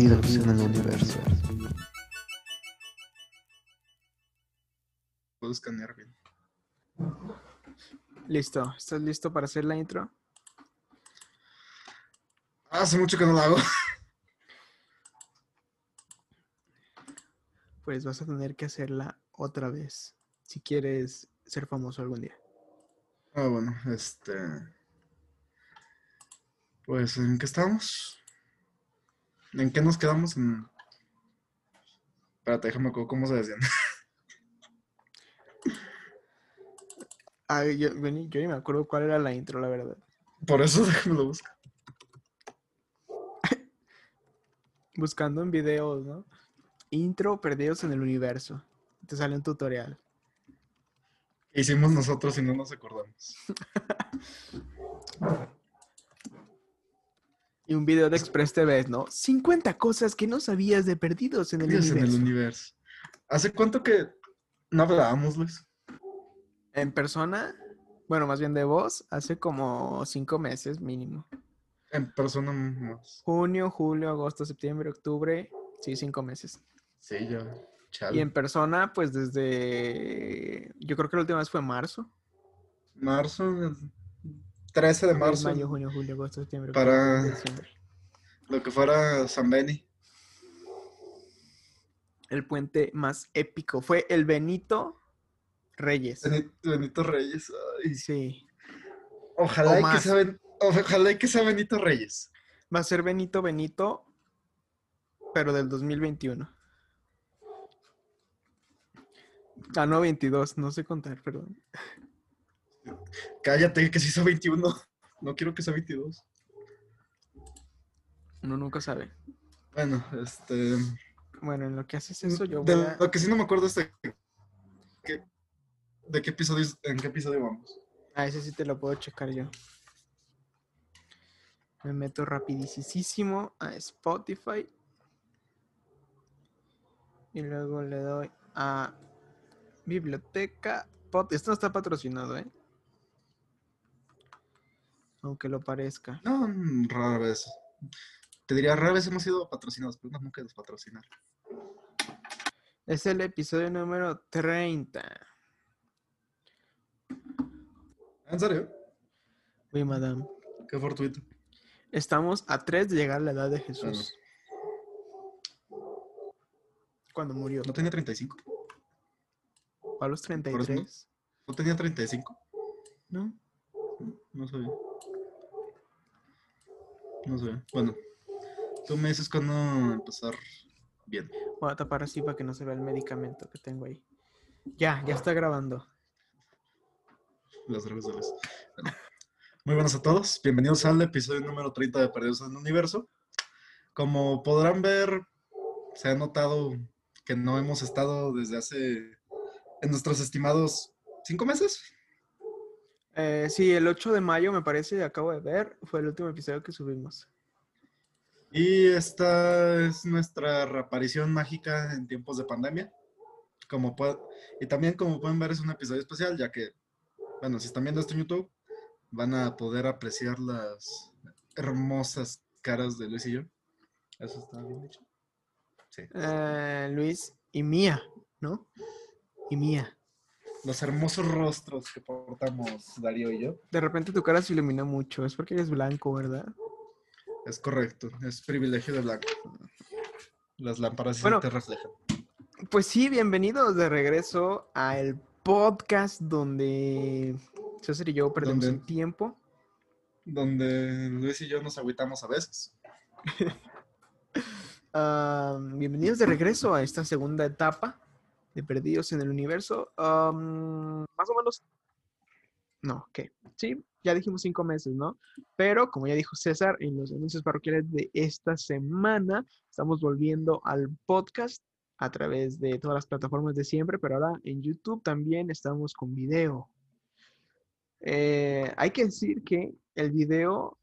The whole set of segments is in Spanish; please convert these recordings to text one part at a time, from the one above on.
Perdidos en el universo. Puedo escanear bien. Listo. ¿Estás listo para hacer la intro? Hace mucho que no lo hago. Pues vas a tener que hacerla otra vez. Si quieres ser famoso algún día. Ah, bueno, este. Pues, ¿en qué estamos? ¿En qué nos quedamos? En... Espérate, déjame acuerdo cómo se decían. Ah, yo, ni me acuerdo cuál era la intro, la verdad. Por eso déjame lo busco. Buscando en videos, ¿no? Intro perdidos en el universo. Te sale un tutorial. ¿Qué hicimos nosotros y no nos acordamos? Y un video de Express TV, ¿no? 50 cosas que no sabías de perdidos en el en universo. el universo. ¿Hace cuánto que no hablábamos, Luis? En persona, bueno, más bien de voz, hace como cinco meses mínimo. En persona más. Junio, julio, agosto, septiembre, octubre, sí, cinco meses. Sí, ya. Chale. Y en persona, pues desde, yo creo que la última vez fue marzo. Marzo, 13 de marzo. Mayo, junio, julio, agosto, septiembre, Para- diciembre. Lo que fuera San Beni. El puente más épico fue el Benito Reyes. Benito, Benito Reyes. ay. Sí. Ojalá y que sea Ben- ojalá y que sea Benito Reyes. Va a ser Benito Benito, pero del 2021. Ah, no, 22, no sé contar, perdón. Cállate, que si hizo 21. No quiero que sea 22. Uno nunca sabe. Bueno, este. Bueno, en lo que haces eso, yo de voy a... lo que sí no me acuerdo es de, que- de qué episodio, en qué episodio vamos. Ah, ese sí te lo puedo checar yo. Me meto rapidísimo a Spotify. Y luego le doy a biblioteca. Pod- Esto no está patrocinado, ¿eh? Aunque lo parezca. No, rara vez. Te diría, rara vez hemos sido patrocinados, pero no, nunca nos patrocinar. Es el episodio número 30. ¿En serio? Uy, madame. Qué fortuito. Estamos a 3 de llegar a la edad de Jesús. Cuando murió. ¿No tenía 35? A los 33. ¿No tenía 35? ¿No? No sabía. No sabía. Bueno, tú me dices cuándo empezar bien. Voy a tapar así para que no se vea el medicamento que tengo ahí. Ya, ya está grabando. Las. Bueno. Muy buenos a todos. Bienvenidos al episodio número 30 de Perdidos en el Universo. Como podrán ver, se ha notado que no hemos estado desde hace, en nuestros estimados, cinco meses. Eh, sí, el 8 de mayo me parece, acabo de ver, fue el último episodio que subimos. Y esta es nuestra reaparición mágica en tiempos de pandemia. Como y también, como pueden ver, es un episodio especial, ya que, bueno, si están viendo esto en YouTube, van a poder apreciar las hermosas caras de Luis y yo. Eso está bien dicho. Sí. Eh, Luis y Mía, ¿no? Y Mía. Los hermosos rostros que portamos Darío y yo. De repente tu cara se ilumina mucho, es porque eres blanco, ¿verdad? Es correcto, es privilegio de blanco. Las lámparas sí Bueno. te reflejan. Pues sí, bienvenidos de regreso al podcast donde César y yo perdemos Donde- el tiempo. Donde Luis y yo nos agüitamos a veces. Ah, bienvenidos de regreso a esta segunda etapa de Perdidos en el Universo. Am, más o menos. No, ¿qué? Sí, ya dijimos cinco meses, ¿no? Pero como ya dijo César en los anuncios parroquiales de esta semana, estamos volviendo al podcast a través de todas las plataformas de siempre, pero ahora en YouTube también estamos con video. Eh, hay que decir que el video,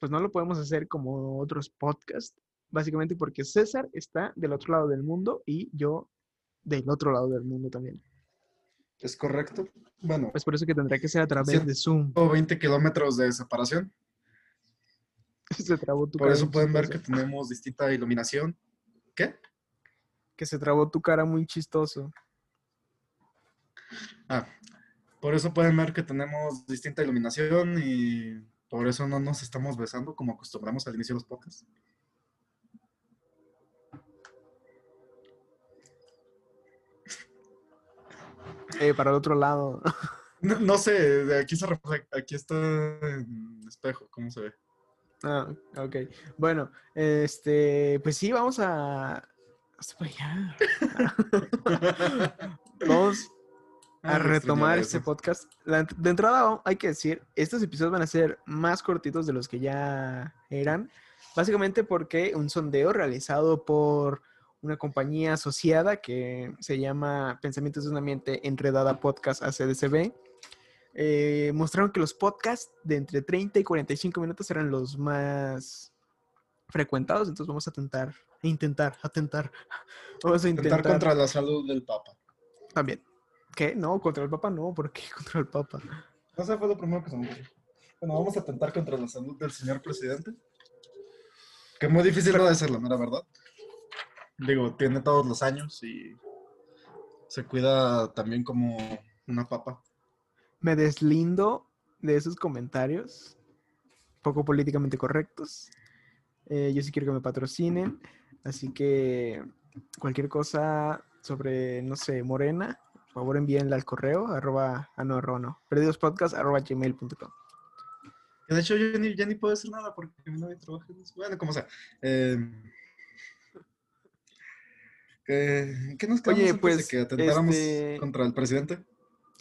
pues no lo podemos hacer como otros podcasts, básicamente porque César está del otro lado del mundo y yo del otro lado del mundo también. ¿Es correcto? Bueno, Pues por eso que tendrá que ser a través de Zoom. 20 kilómetros de separación. se trabó tu Por cara eso pueden ver que tenemos distinta iluminación. ¿Qué? Que se trabó tu cara muy chistoso. Ah, por eso pueden ver que tenemos distinta iluminación y por eso no nos estamos besando como acostumbramos al inicio de los podcasts. Eh, para el otro lado. No, no sé, aquí se refleja, aquí está en espejo, ¿cómo se ve? Ah, ok. Bueno, este, pues sí, vamos a. Hasta para allá. Vamos a retomar este podcast. La- de entrada, hay que decir, estos episodios van a ser más cortitos de los que ya eran. Básicamente porque un sondeo realizado por una compañía asociada que se llama Pensamientos de una mente enredada podcast ACDCB. eh, mostraron que los podcasts de entre 30 y 45 minutos eran los más frecuentados, entonces vamos a tentar, intentar, a tentar, vamos a intentar Intentar contra la salud del Papa. también. ¿Qué? No, contra el Papa no, ¿por qué contra el Papa? No sé, fue lo primero que se me. Bueno, vamos a tentar contra la salud del señor presidente. Que muy difícil no de ser la mera verdad. Digo, tiene todos los años y se cuida también como una papa. Me deslindo de esos comentarios poco políticamente correctos. Eh, yo sí quiero que me patrocinen, así que cualquier cosa sobre, no sé, Morena, por favor envíenla al correo, arroba, ah no, arroba no, perdidospodcast, arroba gmail.com. De hecho, yo ni, ya ni puedo decir nada porque mi novia trabaja en eso. Bueno, como sea. Eh, ¿qué, qué nos quedamos Oye, antes pues, de que atentáramos este- contra el presidente?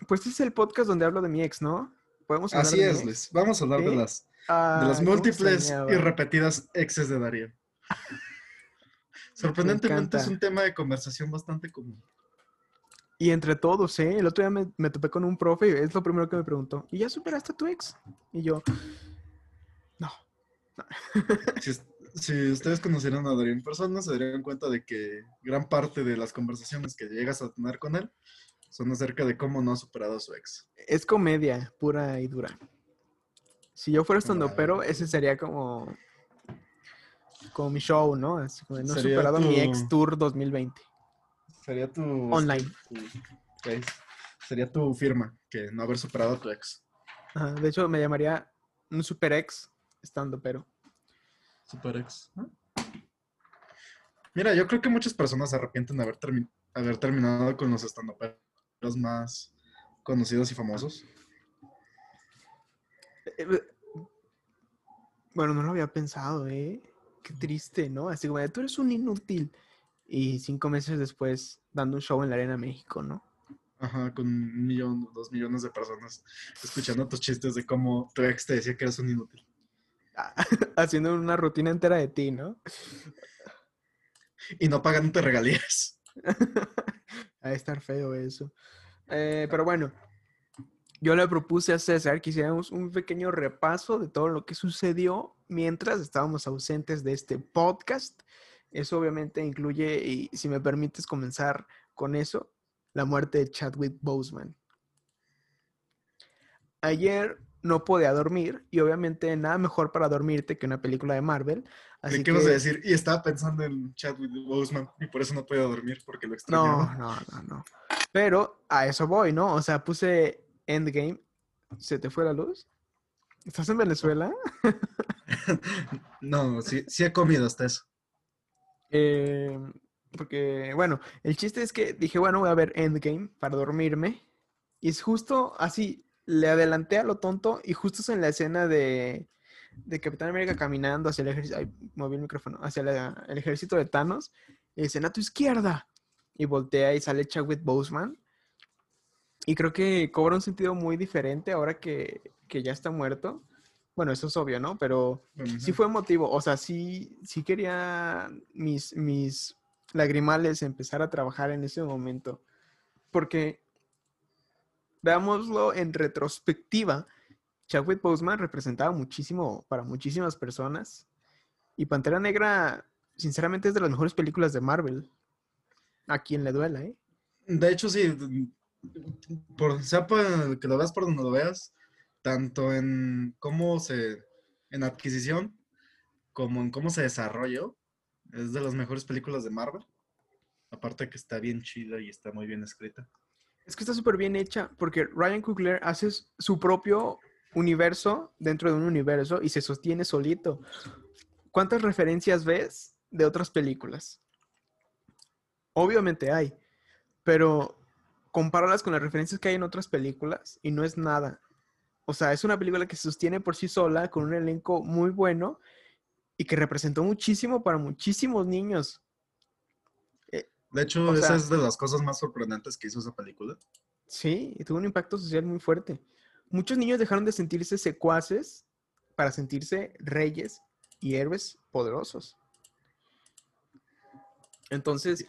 Pues este es el podcast donde hablo de mi ex, ¿no? ¿Podemos hablar Así de mi es, ex? Luis. Vamos a hablar de las, de las múltiples y repetidas exes de Darío. Sorprendentemente es un tema de conversación bastante común. Y entre todos, ¿eh? El otro día me, me topé con un profe y es lo primero que me preguntó. ¿Y ya superaste a tu ex? Y yo, no. Es- si ustedes conocieran a Darío en persona, se darían cuenta de que gran parte de las conversaciones que llegas a tener con él son acerca de cómo no ha superado a su ex. Es comedia pura y dura. Si yo fuera estando pero ese sería como, como mi show, ¿no? Así como no he superado mi ex tour 2020. Sería tu... Online. tu-. Sería tu firma, que no haber superado a tu ex. Ajá, De hecho, me llamaría un super ex estando pero. Super ex. ¿no? Mira, yo creo que muchas personas se arrepienten de haber, termi- haber terminado con los estandoperos más conocidos y famosos. Eh, eh, Bueno, no lo había pensado, ¿eh? Qué triste, ¿no? Así como, tú eres un inútil. Y cinco meses después, dando un show en la Arena México, ¿no? Ajá, con un millón, dos millones de personas escuchando tus chistes de cómo tu ex te decía que eres un inútil. Haciendo una rutina entera de ti, ¿no? Y no pagándote regalías. De estar feo eso. Eh, pero bueno, yo le propuse a César que hiciéramos un pequeño repaso de todo lo que sucedió mientras estábamos ausentes de este podcast. Eso obviamente incluye, y si me permites comenzar con eso, la muerte de Chadwick Boseman. Ayer no podía dormir y obviamente nada mejor para dormirte que una película de Marvel. Así ¿Qué que... ibas a decir? Y estaba pensando en Chadwick Boseman y por eso no podía dormir porque lo extrañaba. No, no, no, no. Pero a eso voy, ¿no? O sea, puse Endgame. ¿Se te fue la luz? ¿Estás en Venezuela? No, sí, sí he comido hasta eso. Eh, porque, bueno, el chiste es que dije, bueno, voy a ver Endgame para dormirme. Y es justo así, le adelanté a lo tonto y justo es en la escena de, de Capitán América caminando hacia el ejército, ay, moví el micrófono, hacia la- el ejército de Thanos. Y dicen, a tu izquierda. Y voltea y sale Chadwick Boseman. Y creo que cobra un sentido muy diferente ahora que, que ya está muerto. Bueno, eso es obvio, ¿no? Pero sí fue emotivo. O sea, sí, sí quería mis, mis lagrimales empezar a trabajar en ese momento. Porque, veámoslo en retrospectiva, Chadwick Boseman representaba muchísimo para muchísimas personas. Y Pantera Negra, sinceramente, es de las mejores películas de Marvel. A quien le duela, ¿eh? De hecho, sí. Por, sea que lo veas por donde lo veas, tanto en cómo se. en adquisición, como en cómo se desarrolló. Es de las mejores películas de Marvel. Aparte que está bien chida y está muy bien escrita. Es que está súper bien hecha porque Ryan Coogler hace su propio universo dentro de un universo y se sostiene solito. ¿Cuántas referencias ves de otras películas? Obviamente hay, pero compáralas con las referencias que hay en otras películas y no es nada. O sea, es una película que se sostiene por sí sola, con un elenco muy bueno y que representó muchísimo para muchísimos niños. De hecho, esa es de las cosas más sorprendentes que hizo esa película. Sí, y tuvo un impacto social muy fuerte. Muchos niños dejaron de sentirse secuaces para sentirse reyes y héroes poderosos. Entonces,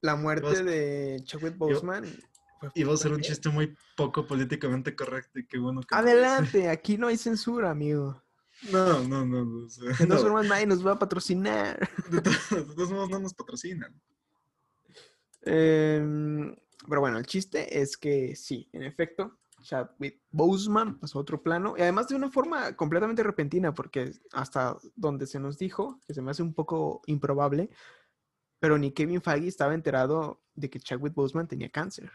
la muerte de Chadwick Boseman... Iba a ser un chiste muy poco políticamente correcto y qué bueno que... Adelante, aquí no hay censura, amigo. No, no, no. no todas formas, nadie nos va a patrocinar. De todas formas, no nos patrocinan. Em, pero bueno, el chiste es que sí, en efecto, Chadwick Boseman pasó a otro plano y además de una forma completamente repentina, porque hasta donde se nos dijo, que se me hace un poco improbable, pero ni Kevin Feige estaba enterado de que Chadwick Boseman tenía cáncer.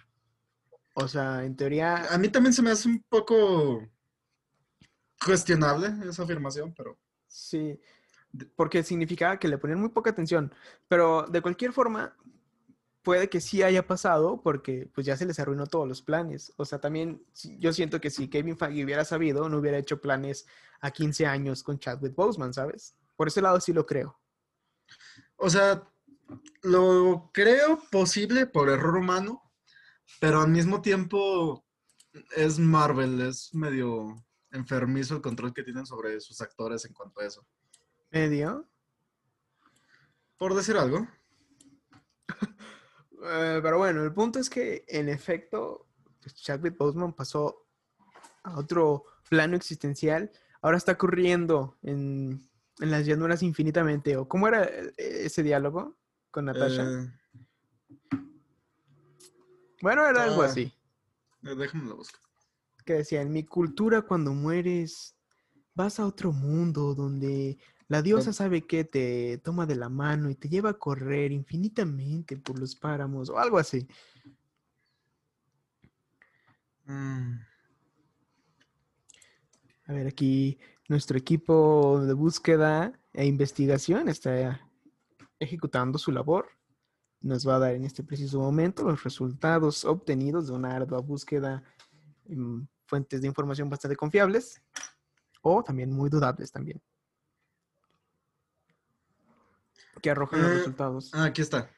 O sea, en teoría. A mí también se me hace un poco cuestionable esa afirmación, pero. Sí, porque significaba que le ponían muy poca atención. Pero de cualquier forma, puede que sí haya pasado porque pues ya se les arruinó todos los planes. O sea, también yo siento que si Kevin Feige hubiera sabido, no hubiera hecho planes a 15 años con Chadwick Boseman, ¿sabes? Por ese lado sí lo creo. O sea, lo creo posible por error humano, pero al mismo tiempo es Marvel, es medio enfermizo el control que tienen sobre sus actores en cuanto a eso. ¿Medio? Por decir algo. Eh, pero bueno, el punto es que en efecto, pues, Chadwick Boseman pasó a otro plano existencial. Ahora está corriendo en, en las llanuras infinitamente. ¿O cómo era eh, ese diálogo? con Natasha. Eh, bueno, era algo ah, así. Eh, déjame lo buscar. Que decía, en mi cultura cuando mueres vas a otro mundo donde la diosa sabe que te toma de la mano y te lleva a correr infinitamente por los páramos o algo así. Mm. A ver, aquí nuestro equipo de búsqueda e investigación está ejecutando su labor, nos va a dar en este preciso momento los resultados obtenidos de una ardua búsqueda en fuentes de información bastante confiables o también muy dudables también. Que arrojan los eh, resultados. Ah, aquí está.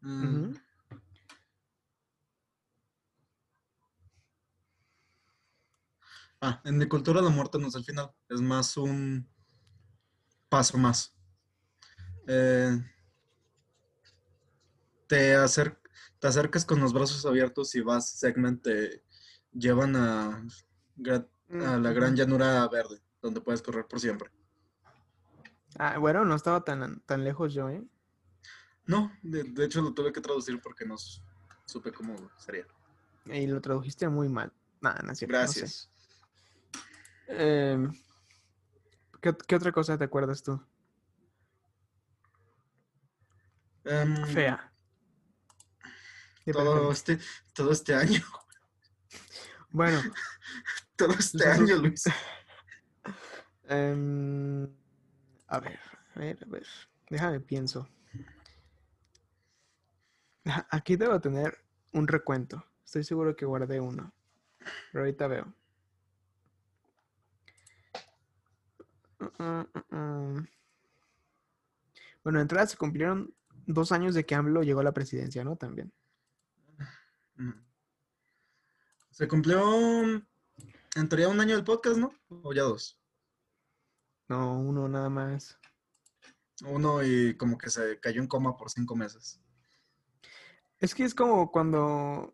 Mm. Ah, en mi cultura la muerte no es el final, es más un paso más. Eh, te, te acercas con los brazos abiertos y vas, segment, te llevan a, a la gran llanura verde, donde puedes correr por siempre. Ah, bueno, no estaba tan, tan lejos yo, ¿eh? No, de, hecho lo tuve que traducir porque no supe cómo sería. Y lo tradujiste muy mal. Nada, no Gracias. Em, ¿qué, ¿qué, otra cosa te acuerdas tú? Em, Fea todo este, todo este año. Bueno. todo este año, Luis. Em, a ver, a ver, a ver. Déjame pienso. Aquí debo tener un recuento. Estoy seguro que guardé uno. Pero ahorita veo. Bueno, en entrada se cumplieron dos años de que AMLO llegó a la presidencia, ¿no? También. Se cumplió en teoría un año del podcast, ¿no? ¿O ya dos? No, uno nada más. Uno y como que se cayó en coma por cinco meses. Es que es como cuando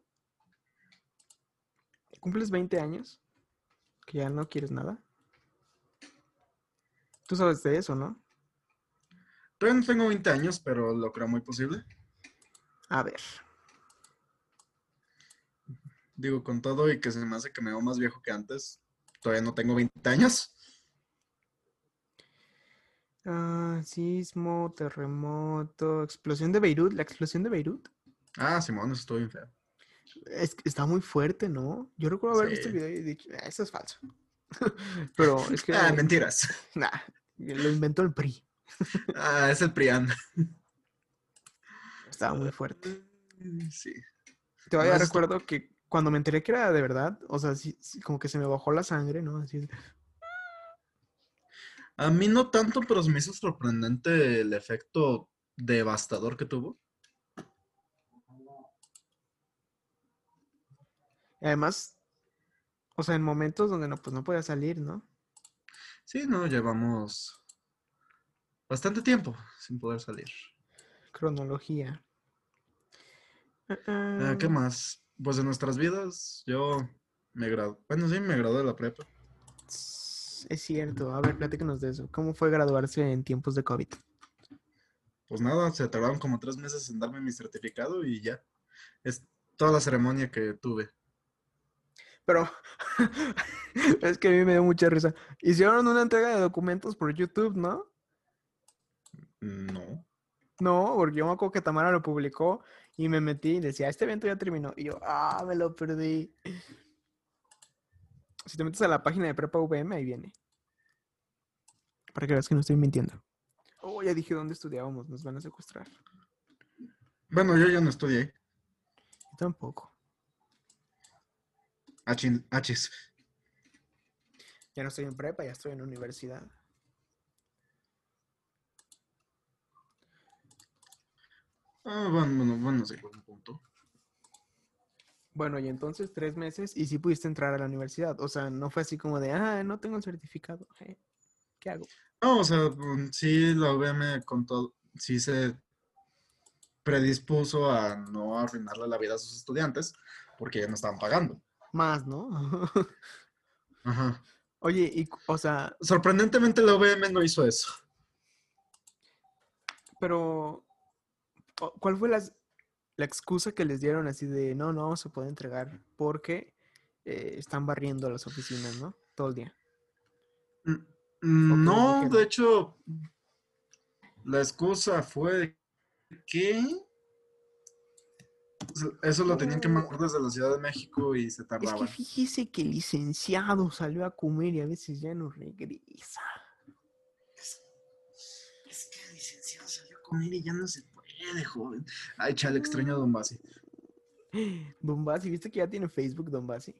cumples 20 años, que ya no quieres nada. Tú sabes de eso, ¿no? Todavía no tengo 20 años, pero lo creo muy posible. A ver, Digo, con todo y que se me hace que me veo más viejo que antes, todavía no tengo 20 años. Ah, sismo, terremoto, explosión de Beirut. La explosión de Beirut Ah, Simón, eso estuvo bien feo. es, que está muy fuerte, ¿no? Yo recuerdo haber visto el video y dicho, "Ah, eso es falso. Pero es que, Ah, mentiras. nah, lo inventó el PRI. Ah, es el Prián. Estaba muy fuerte. Sí. Todavía Más- recuerdo que cuando me enteré que era de verdad, o sea, sí, sí, como que se me bajó la sangre, ¿no? Así de- A mí no tanto, pero me hizo sorprendente el efecto devastador que tuvo. y además, o sea, en momentos donde no, pues no podía salir, ¿no? Sí, no, llevamos bastante tiempo sin poder salir. Cronología. Ah, Ah, ¿Qué ah, más? Pues de nuestras vidas, yo me gradué. Bueno, sí, me gradué de la prepa. s- Es cierto. A ver, platícanos de eso. ¿Cómo fue graduarse en tiempos de COVID? Pues nada, se tardaron como tres meses en darme mi certificado y ya. Es toda la ceremonia que tuve. Pero es que a mí me dio mucha risa. Hicieron una entrega de documentos por YouTube, ¿no? No. No, porque yo me acuerdo que Tamara lo publicó y me metí y decía, este evento ya terminó. Y yo, ah, me lo perdí. Si te metes a la página de Prepa VM, ahí viene. Para que veas que no estoy mintiendo. Oh, ya dije dónde estudiábamos, nos van a secuestrar. Bueno, yo ya no estudié. Yo tampoco. Achin- Achis. Ya no estoy en prepa, ya estoy en universidad. Ah, bueno, bueno, bueno, sí, buen punto. Bueno, y entonces tres meses y sí pudiste entrar a la universidad. O sea, no fue así como de, ah, no tengo el certificado. eh, ¿Qué hago? No, o sea, mm, sí, la UVM con todo, sí se predispuso a no arruinarle la vida a sus estudiantes porque ya no estaban pagando. Más, ¿no? Ajá. Oye, y, o sea, Sorprendentemente la UVM no hizo eso. pero, ¿cuál fue las- la excusa que les dieron así de, no, no a poder entregar porque eh, están barriendo las oficinas, ¿no? Todo el día. Mm, ¿O qué les No, de hecho, la excusa fue que eso lo tenían que mandar desde la Ciudad de México y se Es que fíjese que el licenciado salió a comer y a veces ya no regresa. Es que el licenciado salió a comer y ya no se puede, joven. Ay, chale, extraño a Don Basi. Don Basi, ¿viste que ya tiene Facebook, Don Basi?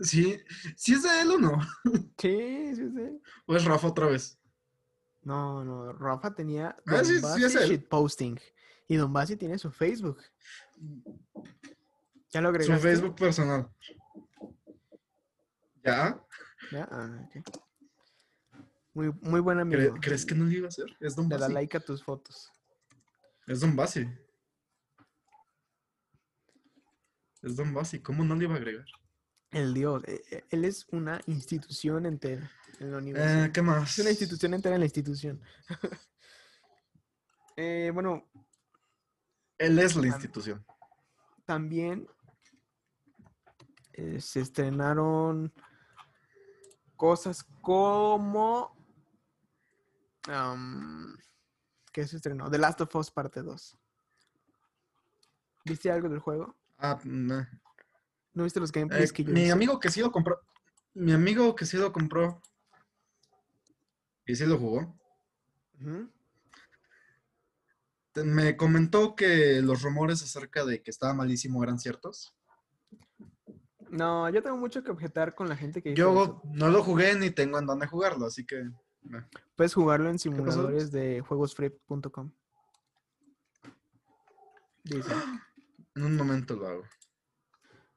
Sí, sí es de él o no. Sí, sí, sí. O es Rafa otra vez. No, no, Rafa tenía Ah, Don sí, sí Basi es él. shitposting. Y Don Basi tiene su Facebook. ¿Ya lo Su agregaste? Facebook personal. ¿Ya? ¿Ya? Ah, ok. Muy, muy buen ¿Cre- amigo. ¿Crees que no lo iba a hacer? Es Don Le da Basi. like a tus fotos. Es Don Basi. Es Don Basi. ¿Cómo no le iba a agregar? El Dios. eh, eh, Él es una institución entera en la universidad. Eh, ¿Qué más? Es una institución entera en la institución. Eh, bueno, Él es la institución. también eh, se estrenaron cosas como... am, ¿Qué se estrenó? The Last of Us parte 2. ¿Viste algo del juego? Ah, nah. ¿No viste los Eh, gameplays que yo mi hice? amigo que sí lo compró. Mi amigo que sí lo compró. Y sí lo jugó. Me comentó que los rumores acerca de que estaba malísimo eran ciertos. No, yo tengo mucho que objetar con la gente que Yo eso. no lo jugué ni tengo en dónde jugarlo, así que. Puedes jugarlo en simuladores de juegosfree.com. Dice. En un momento lo hago.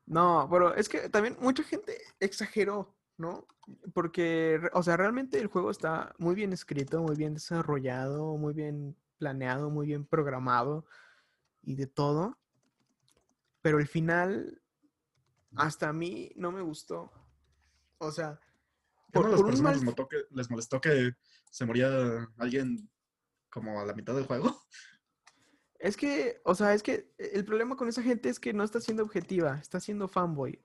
No, pero es que también mucha gente exageró, ¿no? Porque, o sea, realmente el juego está muy bien escrito, muy bien desarrollado, muy bien planeado, muy bien programado y de todo. Pero el final, hasta a mí no me gustó. O sea, ¿Qué por, las por un personas mal les molestó, que, les molestó que se moría alguien como a la mitad del juego? Es que, o sea, es que el problema con esa gente es que no está siendo objetiva, está siendo fanboy.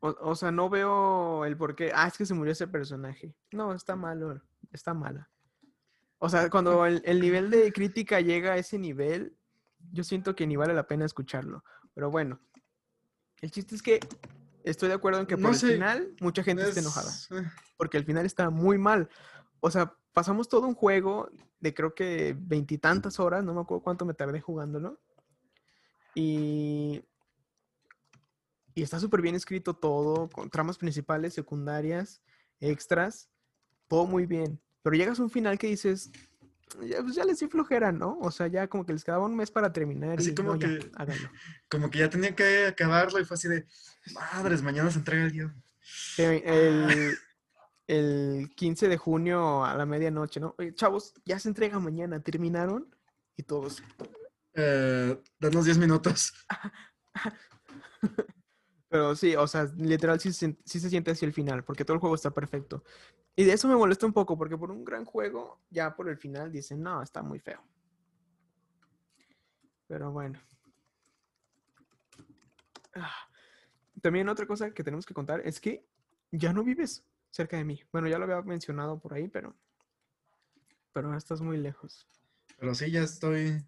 O, o sea, no veo el por qué. Ah, es que se murió ese personaje. No, está malo. Está mala. O sea, cuando el, el nivel de crítica llega a ese nivel, yo siento que ni vale la pena escucharlo. Pero bueno, el chiste es que estoy de acuerdo en que por No el sé, final mucha gente está Es- enojada. eh, Porque el final está muy mal. O sea, pasamos todo un juego de creo que veintitantas horas, no me acuerdo cuánto me tardé jugándolo. Y, y está súper bien escrito todo, con tramas principales, secundarias, extras, todo muy bien. Pero llegas a un final que dices, ya, pues ya les di flojera, ¿no? O sea, ya como que les quedaba un mes para terminar. Así y como no, ya, que- háganlo. Como que ya tenía que acabarlo y fue así de, madres, mañana se entrega el guion. Eh, El, el 15 de junio a la medianoche, ¿no? Oye, chavos, ya se entrega mañana, ¿terminaron? Y todos, Eh, danos 10 minutos. Pero sí, o sea, literal sí, sí se siente así el final, porque todo el juego está perfecto. Y de eso me molesta un poco, porque por un gran juego, ya por el final dicen, no, está muy feo. Pero bueno. Ah, También otra cosa que tenemos que contar es que ya no vives cerca de mí. Bueno, ya lo había mencionado por ahí, pero... Pero estás muy lejos. Pero sí, ya estoy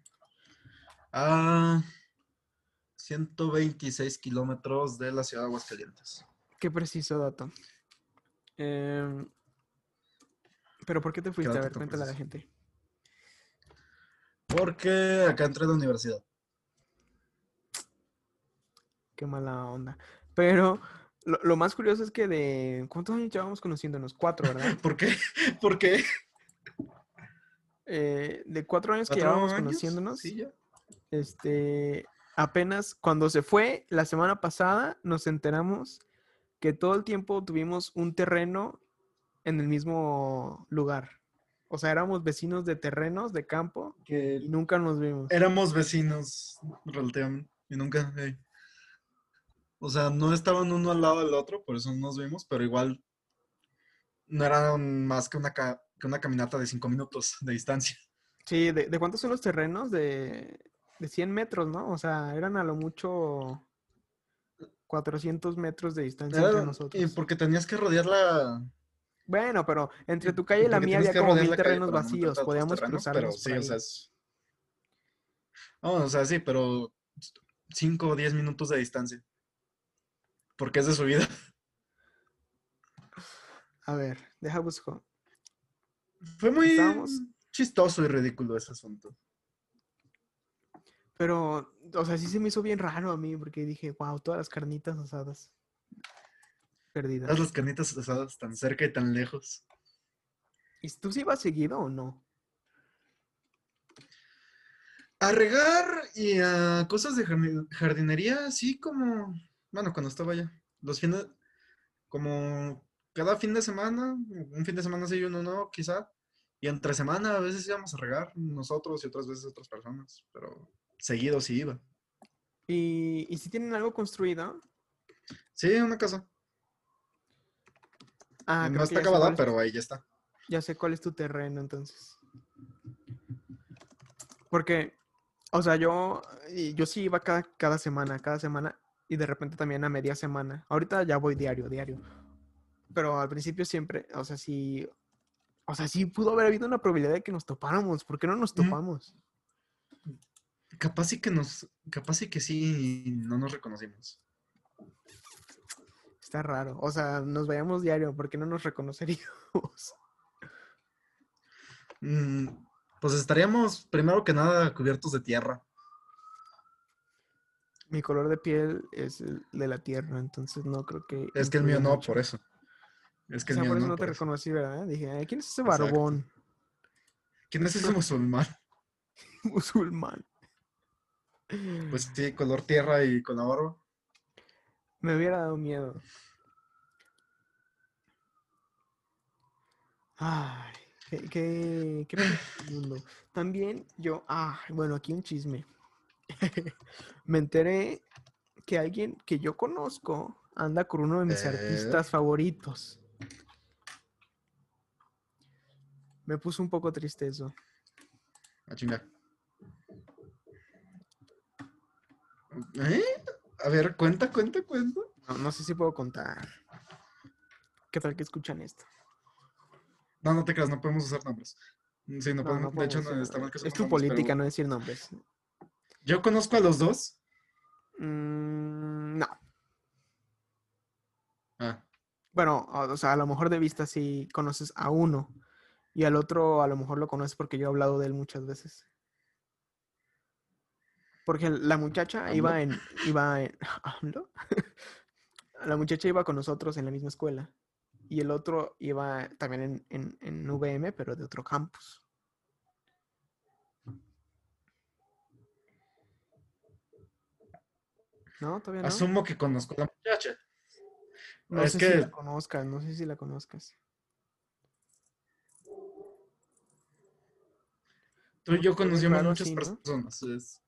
a 126 kilómetros de la ciudad de Aguascalientes. Qué preciso dato. Em, pero ¿por qué te fuiste? A ver, cuéntale a la gente. Porque acá entré a la universidad. Qué mala onda. Pero lo, lo más curioso es que de... ¿Cuántos años llevamos conociéndonos? Cuatro, ¿verdad? ¿Por qué? ¿Por qué? Eh, de cuatro años que ¿Cuatro llevamos años? conociéndonos. Sí, ya. Este, apenas cuando se fue la semana pasada, nos enteramos que todo el tiempo tuvimos un terreno en el mismo lugar. O sea, éramos vecinos de terrenos, de campo, y Que nunca nos vimos. éramos vecinos relativamente y nunca. O sea, no estaban uno al lado del otro, por eso no nos vimos, pero igual no eran más que una, ca- que una caminata de cinco minutos de distancia. Sí, ¿de, de cuántos son los terrenos? De, de 100 metros, ¿no? O sea, eran a lo mucho 400 metros de distancia entre Era- y nosotros. porque tenías que rodear la, Bueno, pero entre tu calle y la mía había como mil terrenos vacíos. Podíamos cruzarlos Pero sí, o sea, es... No, o sea, sí, pero 5 o 10 minutos de distancia. Porque es de subida. A ver, deja busco. Fue muy Estábamos- chistoso y ridículo ese asunto. Pero, o sea, sí se me hizo bien raro a mí porque dije, wow, todas las carnitas asadas perdidas. Todas las carnitas asadas tan cerca y tan lejos. ¿Y tú sí ibas seguido o no? A regar y a cosas de jardi- jardinería, así como, bueno, cuando estaba allá. Los fines, como cada fin de semana, un fin de semana sí y uno no, quizá. Y entre semana a veces íbamos a regar nosotros y otras veces otras personas, pero seguido sí iba. ¿Y, y si tienen algo construido? Sí, una casa. Ah, no está acabada, es- pero ahí ya está. Ya sé cuál es tu terreno, entonces. Porque, o sea, yo, y yo sí iba cada, cada semana, cada semana, y de repente también a media semana. Ahorita ya voy diario, diario. Pero al principio siempre, o sea, sí, o sea, sí pudo haber habido una probabilidad de que nos topáramos. ¿Por qué no nos topamos? Capaz sí que nos, capaz sí que sí no nos reconocimos. Está raro. O sea, nos veíamos diario, ¿por qué no nos reconoceríamos? Mm, pues estaríamos primero que nada cubiertos de tierra. Mi color de piel es el de la tierra, entonces no creo que. Es que el mío no, mucho. por eso. Es que O el sea, mío por eso no, no te eso. reconocí, ¿verdad? Dije, "Ay, ¿quién es ese Exacto. barbón ¿Quién es ese musulmán? musulmán? Pues sí, color tierra y con la barba. Me hubiera dado miedo. Ay, qué, qué, qué profundo. También yo, ah, bueno, aquí un chisme. Me enteré que alguien que yo conozco anda con uno de mis Eh. artistas favoritos. Me puso un poco triste eso. A chingar. ¿Eh? A ver, cuenta, cuenta, cuenta. No, no sé si puedo contar. ¿Qué tal que escuchan esto? No, no te creas, no podemos usar nombres. Sí, no No, podemos. no de hecho, no, está mal que Es tu nombres, política, pero no decir nombres. Yo conozco a los dos. Mm, no. Ah, Bueno, o sea, a lo mejor de vista sí conoces a uno y al otro a lo mejor lo conoces porque yo he hablado de él muchas veces. Porque la muchacha ¿AMLO? iba en, iba en, ¿AMLO? La muchacha iba con nosotros en la misma escuela y el otro iba también en, en, en VM, pero de otro campus. ¿No? ¿Todavía no? asumo que conozco a la muchacha. No es sé que- si la conozcas, no sé si la conozcas. Tú y yo muchas personas. es-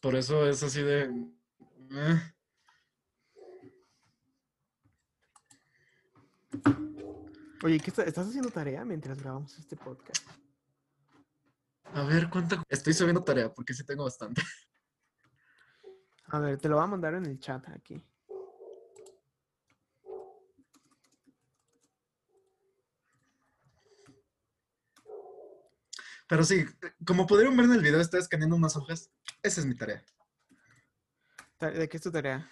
Por eso es así de. eh. Oye, ¿qué está- estás haciendo tarea mientras grabamos este podcast? A ver, ¿cuánto? Estoy subiendo tarea porque sí tengo bastante. A ver, te lo voy a mandar en el chat aquí. Pero sí, como pudieron ver en el video, estoy escaneando unas hojas. Esa es mi tarea. Ta- ¿De qué es tu tarea?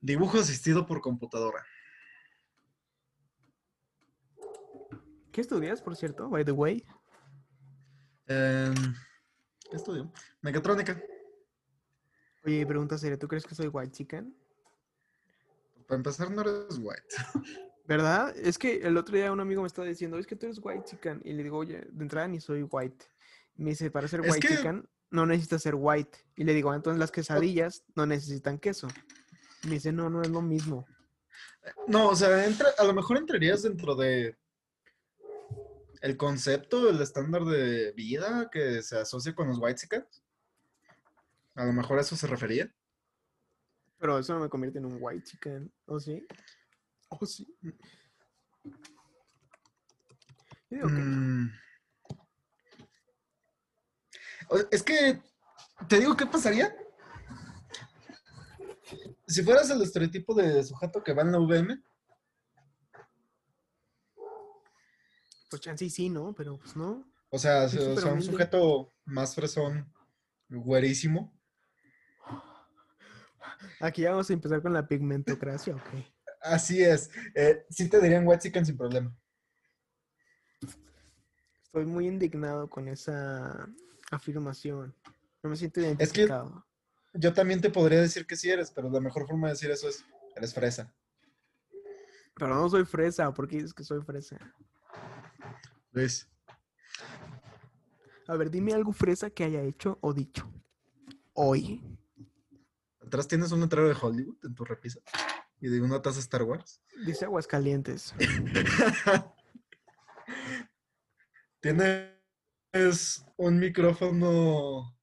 Dibujo asistido por computadora. ¿Qué estudias, por cierto? By the way. Em, ¿Qué estudio? Mecatrónica. Oye, pregunta seria, ¿tú crees que soy white chicken? Para empezar, no eres white. ¿Verdad? Es que el otro día un amigo me estaba diciendo, es que tú eres white chicken. Y le digo, oye, de entrada ni soy white. Me dice, para ser white que- chicken no necesitas ser white. Y le digo, "Ah, entonces las quesadillas no necesitan queso. Me dice, no, no es lo mismo. No, o sea, entra, a lo mejor entrarías dentro de el concepto, el estándar de vida que se asocia con los white A lo mejor a eso se refería. Pero eso no me convierte en un white chicken. ¿O sí? ¿O sí? Yo digo que no. Es que, te digo, ¿qué pasaría? Si fueras el estereotipo de sujeto que va en la VM, Pues chance y sí, ¿no? Pero pues no. o sea, o sea, un sujeto más fresón, güerísimo, Aquí ya vamos a empezar con la pigmentocracia, ok. así es, eh, sí te dirían chicken sin problema. Estoy muy indignado con esa afirmación. No me siento que- identificado. Yo también te podría decir que sí eres, pero la mejor forma de decir eso es, eres fresa. Pero no soy fresa, ¿por qué dices que soy fresa? Luis. A ver, dime algo fresa que haya hecho o dicho. Hoy. Atrás tienes un letrero de Hollywood en tu repisa y de una taza Star Wars. Dice Aguascalientes. Tienes un micrófono.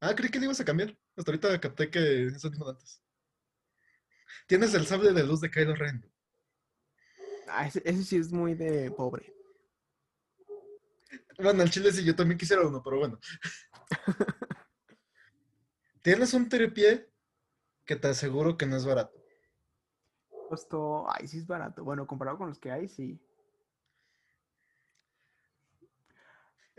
Ah, creí que le ibas a cambiar. Hasta ahorita capté que es el mismo de antes. Tienes el sable de luz de Kylo Ren. Ah, ese, ese sí es muy de pobre. Bueno, el chile sí, yo también quisiera uno, pero bueno. Tienes un tripié que te aseguro que no es barato. Costó. Ay, sí es barato. Bueno, comparado con los que hay, sí.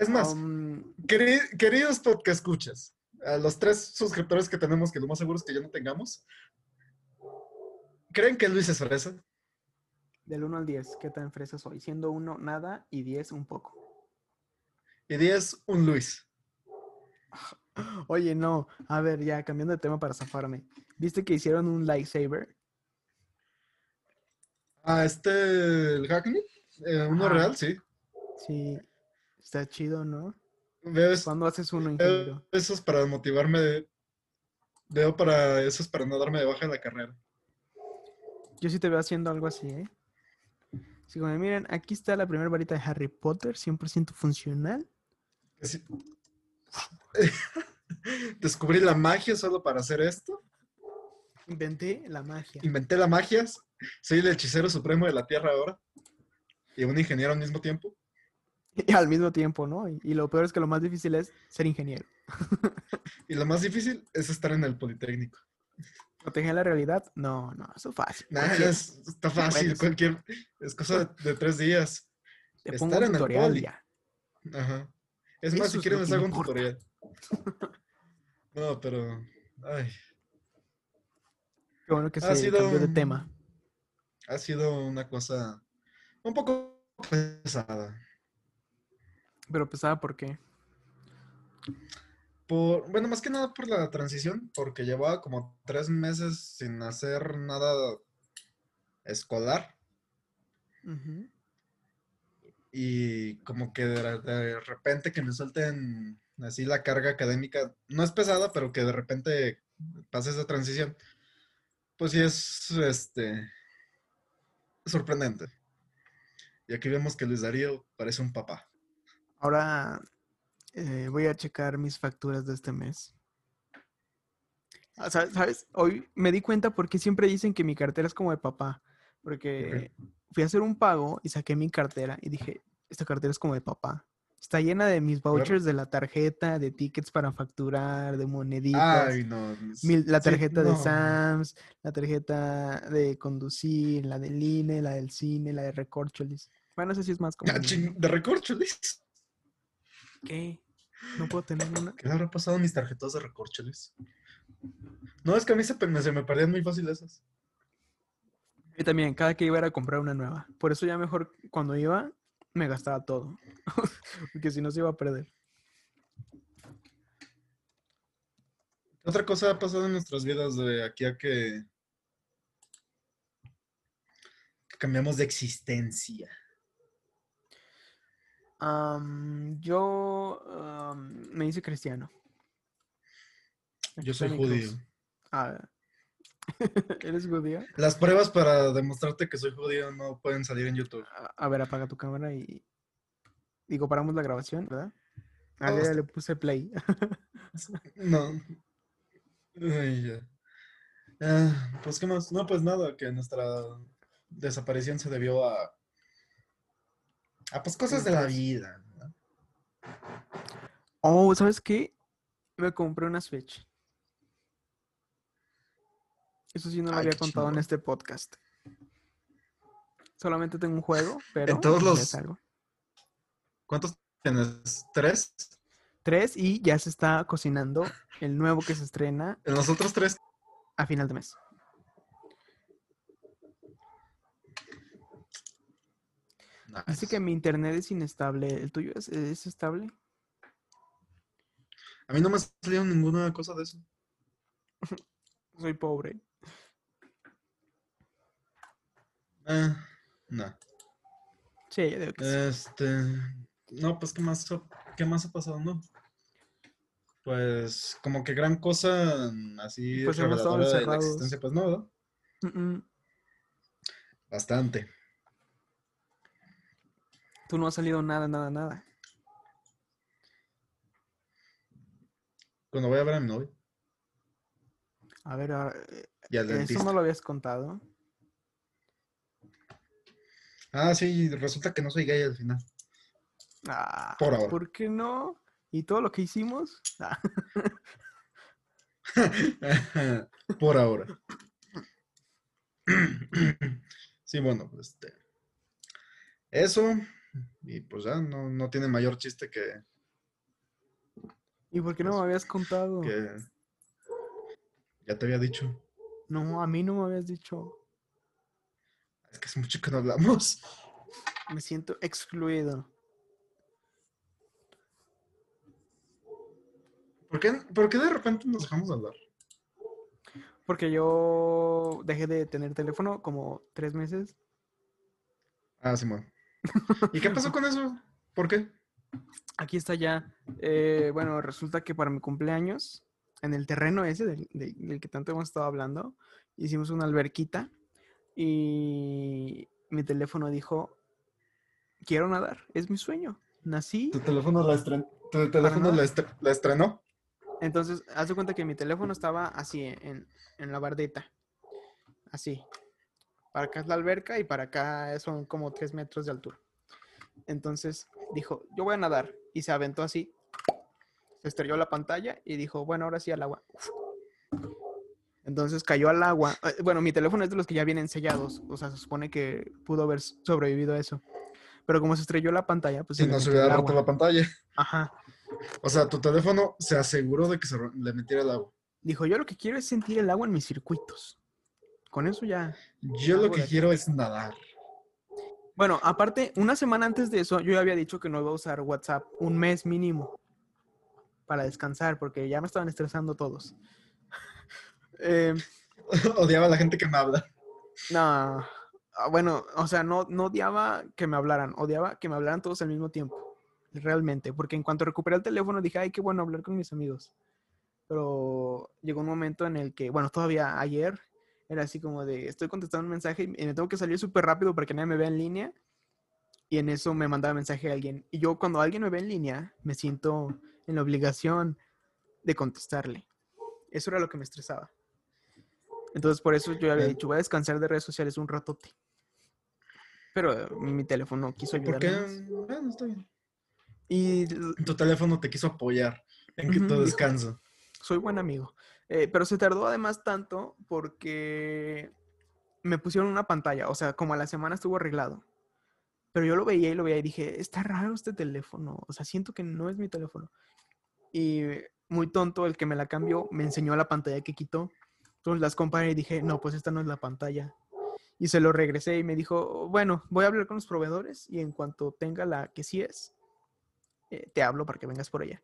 Es más, Um, queri- queridos podcast escuchas, a los tres suscriptores que tenemos, que lo más seguro es que ya no tengamos, ¿creen que Luis es fresa? del 1 al 10, ¿qué tan fresa soy? Siendo 1 nada y 10 un poco. Y 10, un Luis. Oye, no. A ver, ya cambiando de tema para zafarme. ¿Viste que hicieron un lightsaber? Ah, este, el Hackney, eh, uno real, sí. Sí. Está chido, ¿no? Veo, es- ¿Cuándo haces uno, ingeniero? esos para motivarme, de- veo para esos para no darme de baja en la carrera. Yo sí te veo haciendo algo así, ¿eh? Así como, miren, aquí está la primera varita de Harry Potter, 100% funcional. Así- Descubrí la magia solo para hacer esto. Inventé la magia. Inventé la magia. Soy el hechicero supremo de la Tierra ahora. Y un ingeniero al mismo tiempo. Y al mismo tiempo, ¿no? Y, y lo peor es que lo más difícil es ser ingeniero. Y lo más difícil es estar en el Politécnico. ¿Proteger la realidad? No, no, eso es fácil. Nah, es- está fácil, cualquier. Es cosa de, de tres días. Te estar en el ya. Ajá. Es más, Eso si quieren les hago un tutorial. No, pero. Ay, Qué bueno que Ha se sido cambió de tema. ha sido una cosa un poco pesada. Pero pesada, ¿por qué? Por, bueno, más que nada por la transición, porque llevaba como tres meses sin hacer nada escolar y como que de, de repente que me suelten así la carga académica, no es pesada, pero que de repente pase esa transición, pues sí es este sorprendente. Y aquí vemos que Luis Darío parece un papá. Ahora eh, voy a checar mis facturas de este mes. Ah, sa- ¿Sabes? Hoy me di cuenta porque siempre dicen que mi cartera es como de papá. Porque fui a hacer un pago y saqué mi cartera y dije, esta cartera es como de papá. Está llena de mis vouchers de la tarjeta, de tickets para facturar, de moneditas. Ay, no. mil- la sí, tarjeta de no. Sams, la tarjeta de conducir, la del INE, la del cine, la de Recorcholis. Bueno, esa sí es más como... De recorcholis. ¿Qué? No puedo tener una. ¿Qué le habrá pasado a mis tarjetas de recorcholis? No, es que a mí se, me perdían muy fácil esas. Y también, cada que iba era a comprar una nueva. Por eso ya mejor cuando iba, me gastaba todo. Porque si no se iba a perder. ¿Qué otra cosa ha pasado en nuestras vidas de aquí a que, que cambiamos de existencia? Am, yo me hice cristiano. Aquí Yo soy cruz. judío. Ah, ¿Eres judío? Las pruebas para demostrarte que soy judío no pueden salir en YouTube. A, a ver, apaga tu cámara y. Digo, paramos la grabación, ¿verdad? Ah, ya le puse play. No. Ay, ya. Ah, pues, ¿qué más? No, pues nada, que nuestra desaparición se debió a. a pues cosas de la vida. ¿no? Oh, ¿sabes qué? Me compré una Switch. Eso sí no lo Ay, había contado en este podcast. Solamente tengo un juego, pero todos ya los- algo. ¿Cuántos tienes? ¿Tres? Tres y ya se está cocinando el nuevo que se estrena En los otros tres. a final de mes. Dice que mi internet es inestable. ¿El tuyo es, es estable? A mí no me ha salido ninguna cosa de eso. Soy pobre. Ah, no. Sí, yo digo que sí. Este. No, pues, ¿qué más, ha- ¿qué más ha pasado? No. Pues, como que gran cosa así Pues reveladora de la existencia, pues no, mm. Bastante. Tú no has salido nada, nada, nada. Cuando voy a ver a mi novio A ver, eh, y al eso dentista. no lo habías contado. Ah, sí, resulta que no soy gay al final. Ah, Por ahora. ¿Por qué no? ¿Y todo lo que hicimos? Ah, Por ahora. Sí, bueno, pues este. Eso. Y pues ya, no, no tiene mayor chiste que, ¿Y por qué no me Eso. habías contado? que. Ya te había dicho. No, a mí no me habías dicho. Es que es mucho que no hablamos. Me siento excluido. ¿Por qué, por qué de repente nos dejamos de hablar? Porque yo dejé de tener teléfono como tres meses. Ah, Simón. ¿Y qué pasó con eso? ¿Por qué? Aquí está ya. eh, bueno, resulta que para mi cumpleaños, en el terreno ese del, del- del que tanto hemos estado hablando, hicimos una alberquita y mi teléfono dijo, quiero nadar, es mi sueño. Nací. ¿Tu teléfono la, estren- tu teléfono la estrenó? Entonces, haz de cuenta que mi teléfono estaba así, en, en la bardeta. Así. Para acá es la alberca y para acá son como tres metros de altura. Entonces dijo, yo voy a nadar. Y se aventó así. se estrelló la pantalla y dijo, bueno, ahora sí al agua. Uf. Entonces cayó al agua. Eh, Bueno, mi teléfono es de los que ya vienen sellados. O sea, se supone que pudo haber sobrevivido a eso. Pero como se estrelló la pantalla, pues Si no se hubiera roto la pantalla. Ajá. O sea, tu teléfono se aseguró de que se le metiera el agua. Dijo, yo lo que quiero es sentir el agua en mis circuitos. Con eso ya. Yo lo que quiero es nadar. Bueno, aparte, una semana antes de eso, yo ya había dicho que no iba a usar WhatsApp un mes mínimo para descansar, porque ya me estaban estresando todos. Eh, Odiaba a la gente que me habla. no, ah, bueno, o sea, no, no odiaba que me hablaran, odiaba que me hablaran todos al mismo tiempo, realmente, porque en cuanto recuperé el teléfono dije, ay, qué bueno hablar con mis amigos. Pero llegó un momento en el que, bueno, todavía ayer era así como de, estoy contestando un mensaje y me tengo que salir súper rápido para que nadie me vea en línea. Y en eso me mandaba mensaje a alguien. Y yo cuando alguien me ve en línea, me siento en la obligación de contestarle. Eso era lo que me estresaba. Entonces por eso yo había dicho, voy a descansar de redes sociales un ratote. Pero eh, mi teléfono quiso ¿Por qué? ayudarme. está bien. Y Tu teléfono te quiso apoyar en que Ujú, tu dijo, descanso. soy buen amigo. Eh, pero se tardó además tanto porque me pusieron una pantalla, o sea, como a la semana estuvo arreglado. Pero yo lo veía y lo veía y dije, está raro este teléfono, o sea, siento que no es mi teléfono. Y muy tonto, el que me la cambió me enseñó la pantalla que quitó. Entonces las comparé y dije, no, pues esta no es la pantalla. Y se lo regresé y me dijo, bueno, voy a hablar con los proveedores y en cuanto tenga la que sí es, eh, te hablo para que vengas por allá.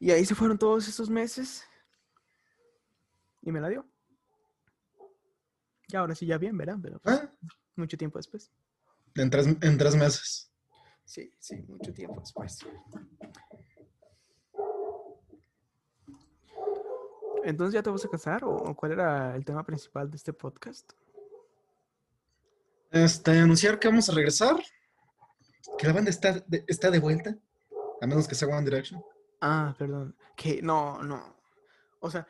Y ahí se fueron todos esos meses. Y me la dio. Y ahora sí ya bien, ¿verdad? Pero pues, Ah, mucho tiempo después. en, tres, en tres meses. Sí, sí, mucho tiempo después. Entonces, ¿ya te vas a casar? ¿O o cuál era el tema principal de este podcast? Este, anunciar que vamos a regresar. Que la banda está de, está de vuelta. A menos que sea One Direction. Ah, perdón. Que no, no. O sea,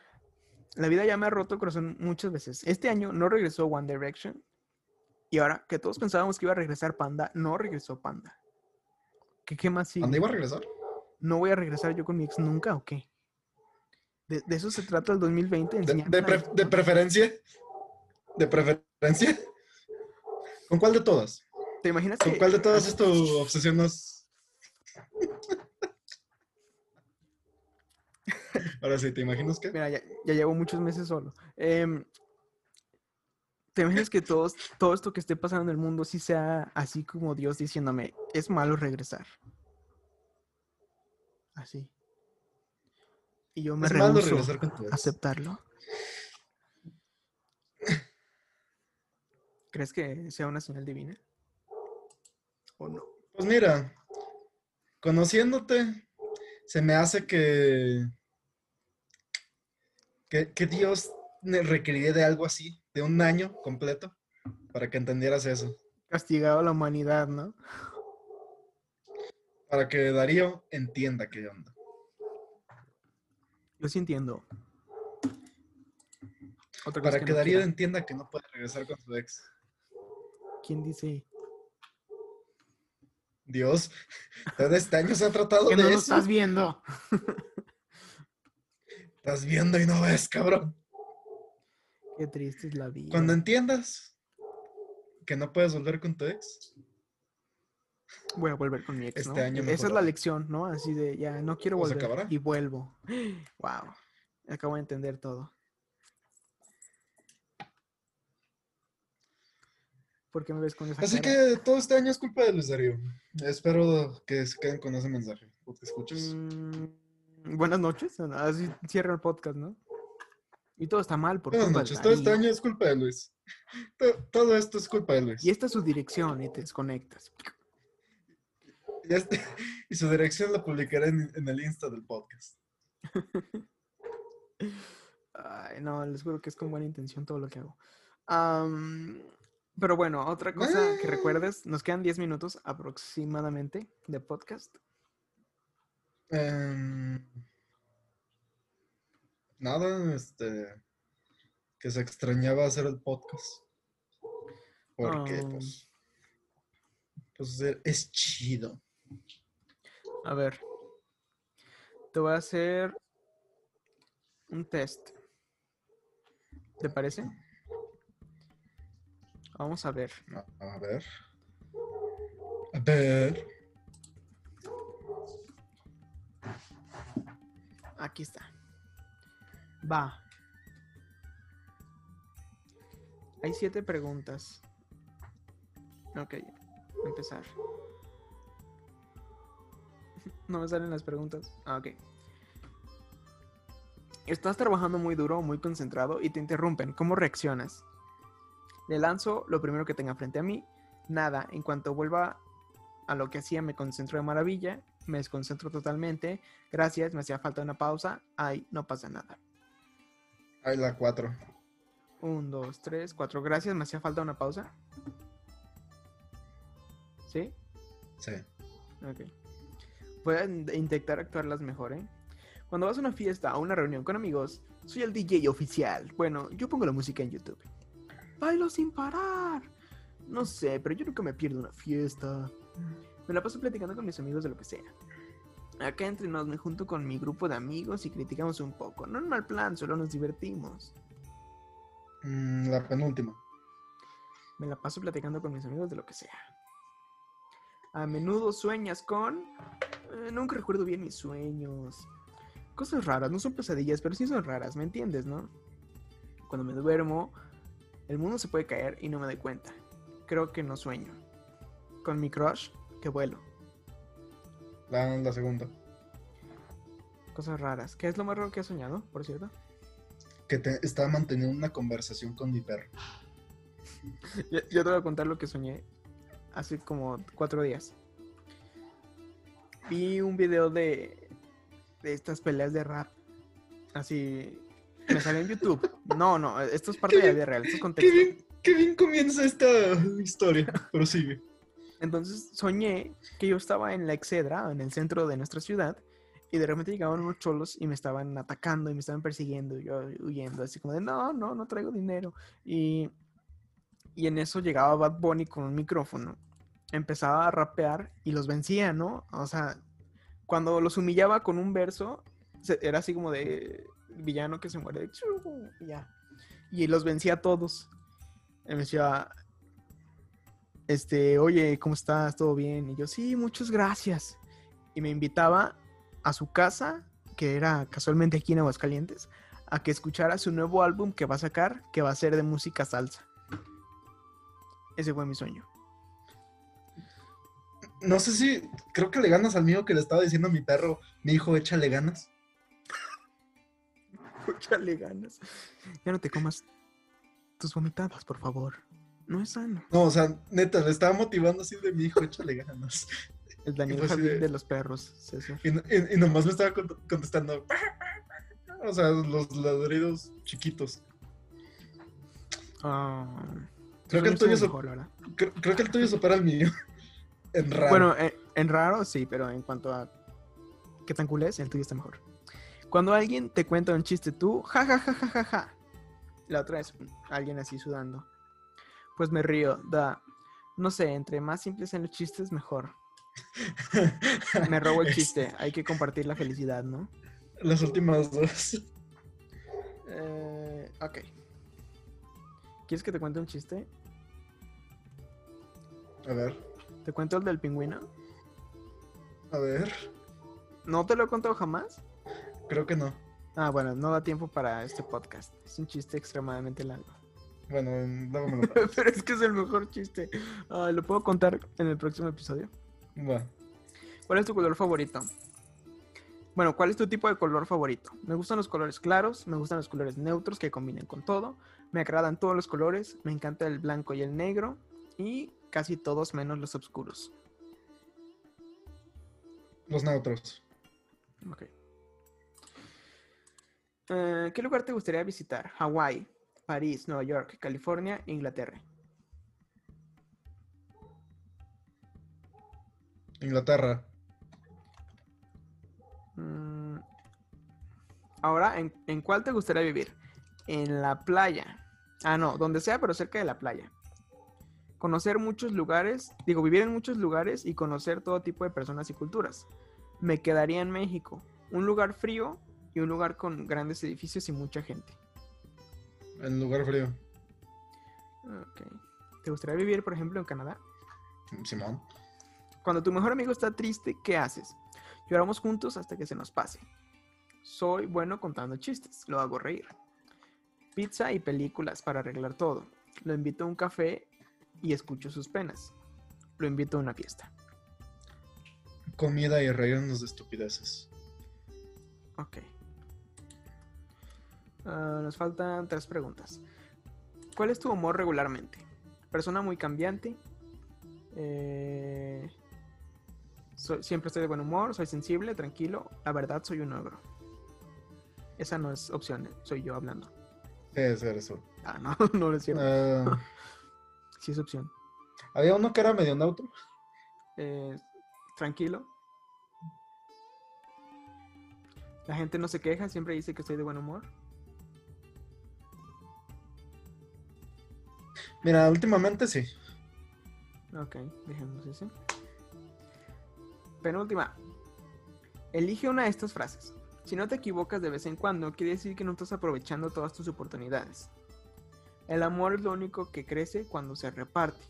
la vida ya me ha roto el corazón muchas veces. Este año no regresó One Direction. Y ahora que todos pensábamos que iba a regresar Panda, no regresó Panda. ¿Qué, qué más sigue? ¿Dónde iba a regresar? ¿No voy a regresar yo con mi ex nunca o qué? De, de eso se trata el 2020. De, pre- preferencia. De preferencia. ¿Con cuál de todas? ¿Te imaginas ¿Con que cuál de todas es tu obsesión más? Ahora sí, ¿te imaginas qué? Mira, ya, ya llevo muchos meses solo. Em, ¿Te imaginas que todos, todo esto que esté pasando en el mundo sí sea así como Dios diciéndome, es malo regresar? Así. Y yo me Es a aceptarlo. ¿Crees que sea una señal divina? ¿O no? Pues mira, conociéndote, se me hace que, que, que Dios requeriría de algo así, de un año completo, para que entendieras eso. Castigado a la humanidad, ¿no? Para que Darío entienda qué onda. Yo sí entiendo. Otra Para que que no Darío entienda que no puede regresar con su ex. ¿Quién dice? Dios, todo este año se ha tratado Que de no lo eso. estás viendo. Estás viendo y no ves, cabrón. Qué triste es la vida. Cuando entiendas que no puedes volver con tu ex, Voy a volver con mi ex, Este ¿no? año Esa es la lección, ¿no? Así de, ya, no quiero ¿O se volver. acabará? Y vuelvo. Wow. Acabo de entender todo. ¿Por qué me ves con esa Así cara? que todo este año es culpa de Luis Darío. Espero que se queden con ese mensaje, o que escuches. Mm, buenas noches. Así cierra el podcast, ¿no? Y todo está mal por Buenas culpa de noches, todo este año es culpa de Luis. To- Todo esto es culpa de Luis. Y esta es su dirección y te desconectas. Y, este- y su dirección la publicaré en, en el Insta del podcast. Ay, no, les juro que es con buena intención todo lo que hago. Pero bueno, otra cosa que Ah. recuerdes, nos quedan 10 minutos aproximadamente de podcast. Em, nada, este. Que se extrañaba hacer el podcast. Porque, Ah. pues. Pues e- es chido. A ver. Te voy a hacer un test. ¿Te parece? Vamos a ver. A, a ver. A ver. Aquí está. Va. Hay siete preguntas. Ok, empezar. No me salen las preguntas. Ah, ok. Estás trabajando muy duro, muy concentrado y te interrumpen. ¿Cómo reaccionas? Le lanzo lo primero que tenga frente a mí. Nada, en cuanto vuelva a lo que hacía me concentro de maravilla. Me desconcentro totalmente. Gracias, me hacía falta una pausa. Ay, no pasa nada. Ahí la 4. Un, dos, tres, cuatro. Gracias, me hacía falta una pausa. ¿Sí? Sí. Ok. Voy a in- intentar actuarlas mejor, ¿eh? Cuando vas a una fiesta o una reunión con amigos, soy el DJ oficial. Bueno, yo pongo la música en YouTube. Bailo sin parar. No sé, pero yo nunca me pierdo una fiesta. Me la paso platicando con mis amigos de lo que sea. Acá entre nos me junto con mi grupo de amigos y criticamos un poco. No en mal plan, solo nos divertimos. Mm, la penúltima. Me la paso platicando con mis amigos de lo que sea. A menudo sueñas con... eh, nunca recuerdo bien mis sueños. Cosas raras, no son pesadillas, pero sí son raras, ¿me entiendes, no? Cuando me duermo, el mundo se puede caer y no me doy cuenta. Creo que no sueño. Con mi crush, que vuelo. La, la segunda. Cosas raras. ¿Qué es lo más raro que has soñado, por cierto? Que te, estaba manteniendo una conversación con mi perro. Yo, yo te voy a contar lo que soñé hace como cuatro días. Vi un video de, de estas peleas de rap. Así. Me salió en YouTube. No, no, esto es parte de la vida real. Esto es Qué bien, qué bien comienza esta historia. Prosigue. Entonces soñé que yo estaba en la Excedra, en el centro de nuestra ciudad, y de repente llegaban unos cholos y me estaban atacando y me estaban persiguiendo, y yo huyendo, así como de, no, no, no traigo dinero. Y, y en eso llegaba Bad Bunny con un micrófono, empezaba a rapear y los vencía, ¿no? O sea, cuando los humillaba con un verso, era así como de villano que se muere, y ya. Y los vencía a todos. Y me decía, este, oye, ¿cómo estás? ¿Todo bien? Y yo, sí, muchas gracias. Y me invitaba a su casa, que era casualmente aquí en Aguascalientes, a que escuchara su nuevo álbum que va a sacar, que va a ser de música salsa. Ese fue mi sueño. No sé si. Creo que le ganas al mío que le estaba diciendo a mi perro. Mi hijo, échale ganas. Échale ganas. Ya no te comas tus vomitadas, por favor. No es sano. No, o sea, neta, le estaba motivando así de mi hijo, échale ganas. El Daniel pues Javid de- de los perros, César. Y, no- y- y nomás me estaba cont- contestando. O sea, los ladridos chiquitos. Ah, Creo que el tuyo so- mejor. Creo, creo que el tuyo supera el mío. En raro. Bueno, en, en raro sí, pero en cuanto a qué tan cool es, el tuyo está mejor. Cuando alguien te cuenta un chiste, tú, ja, ja, ja, ja, ja, ja. La otra es alguien así sudando. Pues me río, da. No sé, entre más simples sean los chistes, mejor. Me robo el chiste. Hay que compartir la felicidad, ¿no? Las últimas dos. Eh, ok. ¿Quieres que te cuente un chiste? A ver, ¿Te cuento el del pingüino? a ver. ¿No te lo he contado jamás? Creo que no. Ah, bueno, no da tiempo para este podcast. Es un chiste extremadamente largo. Bueno, luego me lo Pero es que es el mejor chiste. Ah, ¿Lo puedo contar en el próximo episodio? Va. ¿Cuál es tu color favorito? Bueno, ¿cuál es tu tipo de color favorito? Me gustan los colores claros, me gustan los colores neutros que combinen con todo, me agradan todos los colores, me encanta el blanco y el negro y casi todos menos los oscuros. Los neutros. Ok. Eh, ¿Qué lugar te gustaría visitar? Hawái, París, Nueva York, California, Inglaterra. Inglaterra. Mm, Ahora, ¿en, en cuál te gustaría vivir? En la playa. Ah, no, donde sea, pero cerca de la playa. Conocer muchos lugares, digo, vivir en muchos lugares y conocer todo tipo de personas y culturas. Me quedaría en México. Un lugar frío y un lugar con grandes edificios y mucha gente. En lugar frío. Ok. ¿Te gustaría vivir, por ejemplo, en Canadá? Simón. Cuando tu mejor amigo está triste, ¿qué haces? Lloramos juntos hasta que se nos pase. Soy bueno contando chistes, lo hago reír. Pizza y películas para arreglar todo. Lo invito a un café y escucho sus penas. Lo invito a una fiesta. Comida y reírnos de estupideces. Ok. Ah, nos faltan tres preguntas. ¿Cuál es tu humor regularmente? Persona muy cambiante. Eh, soy- siempre estoy de buen humor, soy sensible, tranquilo. La verdad, soy un ogro. Esa no es opción, eh, soy yo hablando. Ser eso. Ah, no, no lo es cierto. Ah, Sí es opción. Había uno que era medio neutro. Eh, tranquilo. La gente no se queja, siempre dice que estoy de buen humor. Mira, últimamente sí. Ok, dejemos ese. Penúltima. Elige una de estas frases. Si no te equivocas de vez en cuando, quiere decir que no estás aprovechando todas tus oportunidades. El amor es lo único que crece cuando se reparte.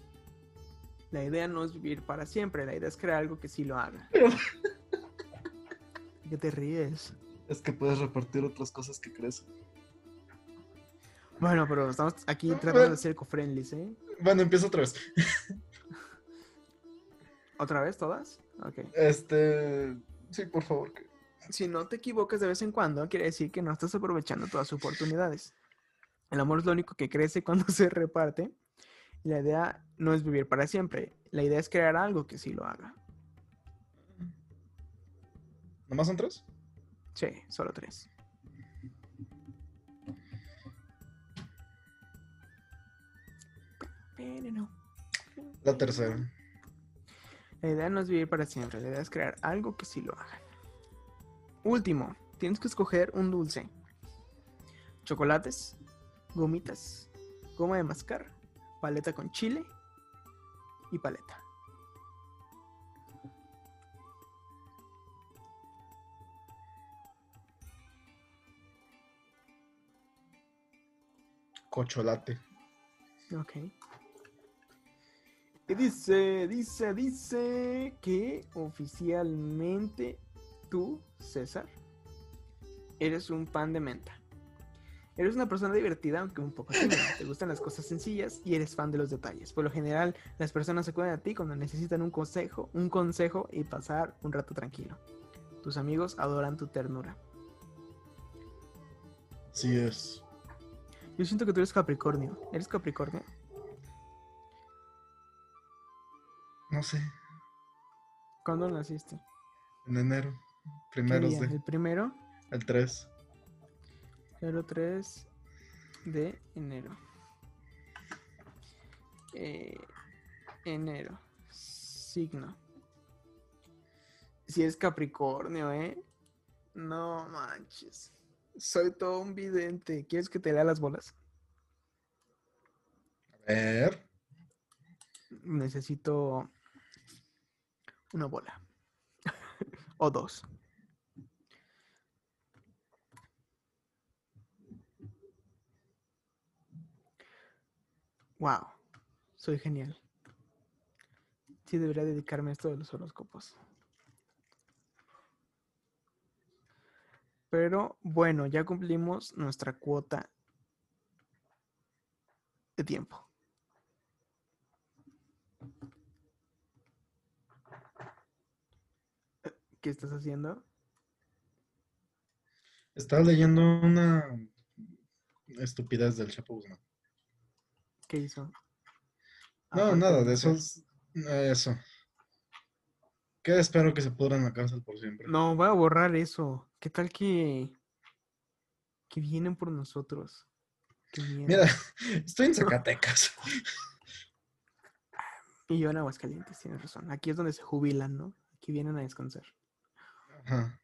La idea no es vivir para siempre, la idea es crear algo que sí lo haga. ¿Qué te ríes? Es que puedes repartir otras cosas que crees. Bueno, pero estamos aquí tratando de ser eco-friendly, ¿eh? Bueno, empiezo otra vez. ¿Otra vez todas? Ok. Este. Sí, por favor. Si no te equivocas de vez en cuando, quiere decir que no estás aprovechando todas sus oportunidades. El amor es lo único que crece cuando se reparte. La idea no es vivir para siempre. La idea es crear algo que sí lo haga. ¿Nomás son tres? Sí, solo tres. Pero La tercera. La idea no es vivir para siempre, la idea es crear algo que sí lo haga. Último, tienes que escoger un dulce. Chocolates, gomitas, goma de mascar, paleta con chile y paleta. Cocholate. Ok. Y dice, dice, dice que oficialmente tú, César, eres un pan de menta. Eres una persona divertida, aunque un poco tímida. Te gustan las cosas sencillas y eres fan de los detalles. Por lo general, las personas acuden a ti cuando necesitan un consejo, un consejo y pasar un rato tranquilo. Tus amigos adoran tu ternura. Sí es. Yo siento que tú eres Capricornio. ¿Eres Capricornio? No sé. ¿Cuándo naciste? En enero. ¿Qué Primeros de. ¿El primero? El 3. 03 de enero. Eh, enero. Signo. Si es Capricornio, ¿eh? No manches. Soy todo un vidente. ¿Quieres que te lea las bolas? A ver. Necesito una bola. o dos. Wow, soy genial. Sí, debería dedicarme a esto de los horóscopos. Pero bueno, ya cumplimos nuestra cuota de tiempo. ¿Qué estás haciendo? Estaba leyendo una estupidez del Chapo Guzmán. ¿Qué hizo? No, nada, de nacer. esos. Eso. Que espero que se pudra en la cárcel por siempre. No, voy a borrar eso. ¿Qué tal que que vienen por nosotros? Mira, estoy en Zacatecas. Y yo en Aguascalientes, tienes razón. Aquí es donde se jubilan, ¿no? Aquí vienen a descansar. Ajá.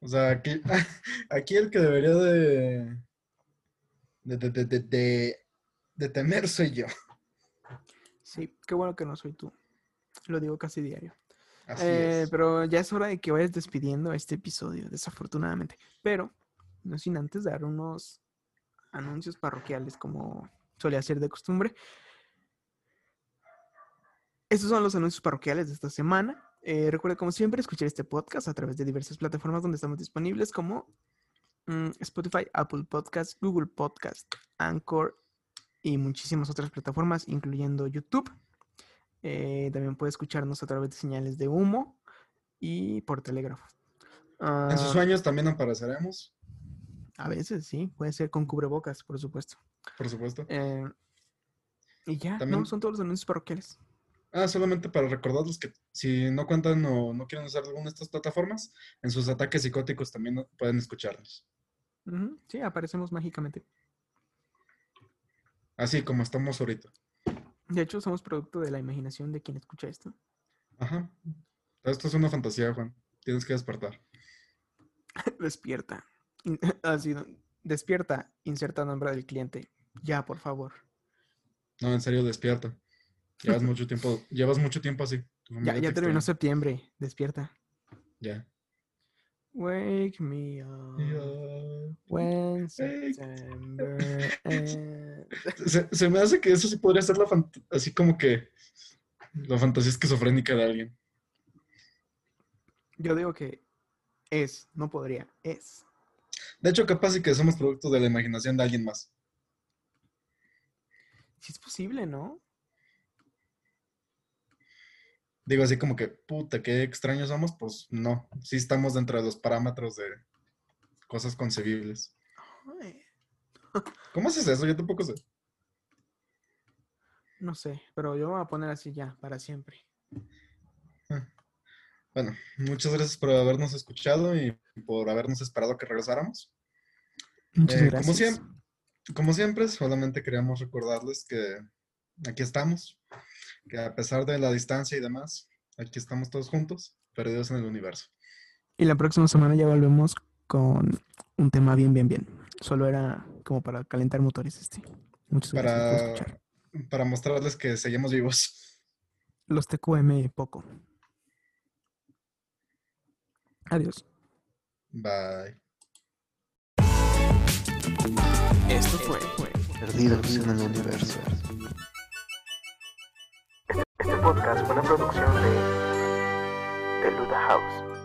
O sea, aquí, aquí el que debería de. de, de, de, de, de- de temer soy yo. Sí, qué bueno que no soy tú. Lo digo casi diario. Eh, pero ya es hora de que vayas despidiendo este episodio, desafortunadamente. Pero no sin antes dar unos anuncios parroquiales como suele hacer de costumbre. Estos son los anuncios parroquiales de esta semana. Eh, recuerda, como siempre, escuchar este podcast a través de diversas plataformas donde estamos disponibles como mm, Spotify, Apple Podcast, Google Podcast, Anchor y muchísimas otras plataformas, incluyendo YouTube. Eh, también puede escucharnos a través de señales de humo y por telégrafo. En sus Ah, sueños también apareceremos, a veces, sí, puede ser con cubrebocas, por supuesto. por supuesto. Eh, y ya, También- no, son todos los anuncios parroquiales. Ah, solamente para recordarles que si no cuentan o no quieren usar alguna de estas plataformas, en sus ataques psicóticos también pueden escucharnos. Sí, aparecemos mágicamente. Así como estamos ahorita. De hecho, somos producto de la imaginación de quien escucha esto. Ajá. Esto es una fantasía, Juan. Tienes que despertar. Despierta. Así, despierta, inserta nombre del cliente. Ya, por favor. No, en serio, despierta. Llevas mucho tiempo, llevas mucho tiempo así. Ya, ya te terminó septiembre. Despierta. Ya. Wake me up when Wake- September. Se, se me hace que eso sí podría ser la así como que la fantasía esquizofrénica de alguien. Yo digo que es, no podría, es. De hecho, capaz y que somos producto de la imaginación de alguien más. Si es posible, ¿no? Digo así como que, puta, qué extraños somos, pues no. Sí estamos dentro de los parámetros de cosas concebibles. ¿Cómo haces eso? Yo tampoco sé. no sé, pero yo me voy a poner así ya, para siempre. Bueno, muchas gracias por habernos escuchado y por habernos esperado que regresáramos. Muchas Eh, gracias. Como siempre, como siempre, solamente queríamos recordarles que aquí estamos, que a pesar de la distancia y demás, aquí estamos todos juntos, perdidos en el universo. Y la próxima semana ya volvemos con un tema bien, bien, bien. Solo era como para calentar motores este. Muchas gracias por Para, escuchar. para mostrarles que seguimos vivos. Los TQM poco. Adiós. Bye. Esto fue Perdidos en el universo. Este podcast fue una producción de, de Luda House.